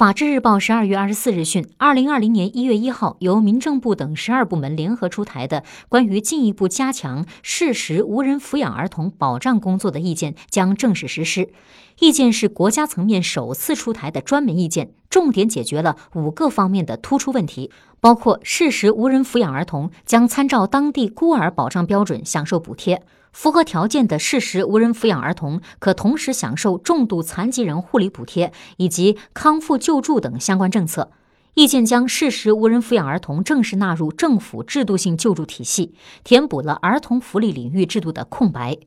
法制日报十二月二十四日讯，二零二零年一月一号，由民政部等十二部门联合出台的关于进一步加强适时无人抚养儿童保障工作的意见将正式实施。意见是国家层面首次出台的专门意见，重点解决了五个方面的突出问题，包括适时无人抚养儿童将参照当地孤儿保障标准享受补贴。符合条件的事实无人抚养儿童可同时享受重度残疾人护理补贴以及康复救助等相关政策。意见将适时无人抚养儿童正式纳入政府制度性救助体系，填补了儿童福利领域制度的空白。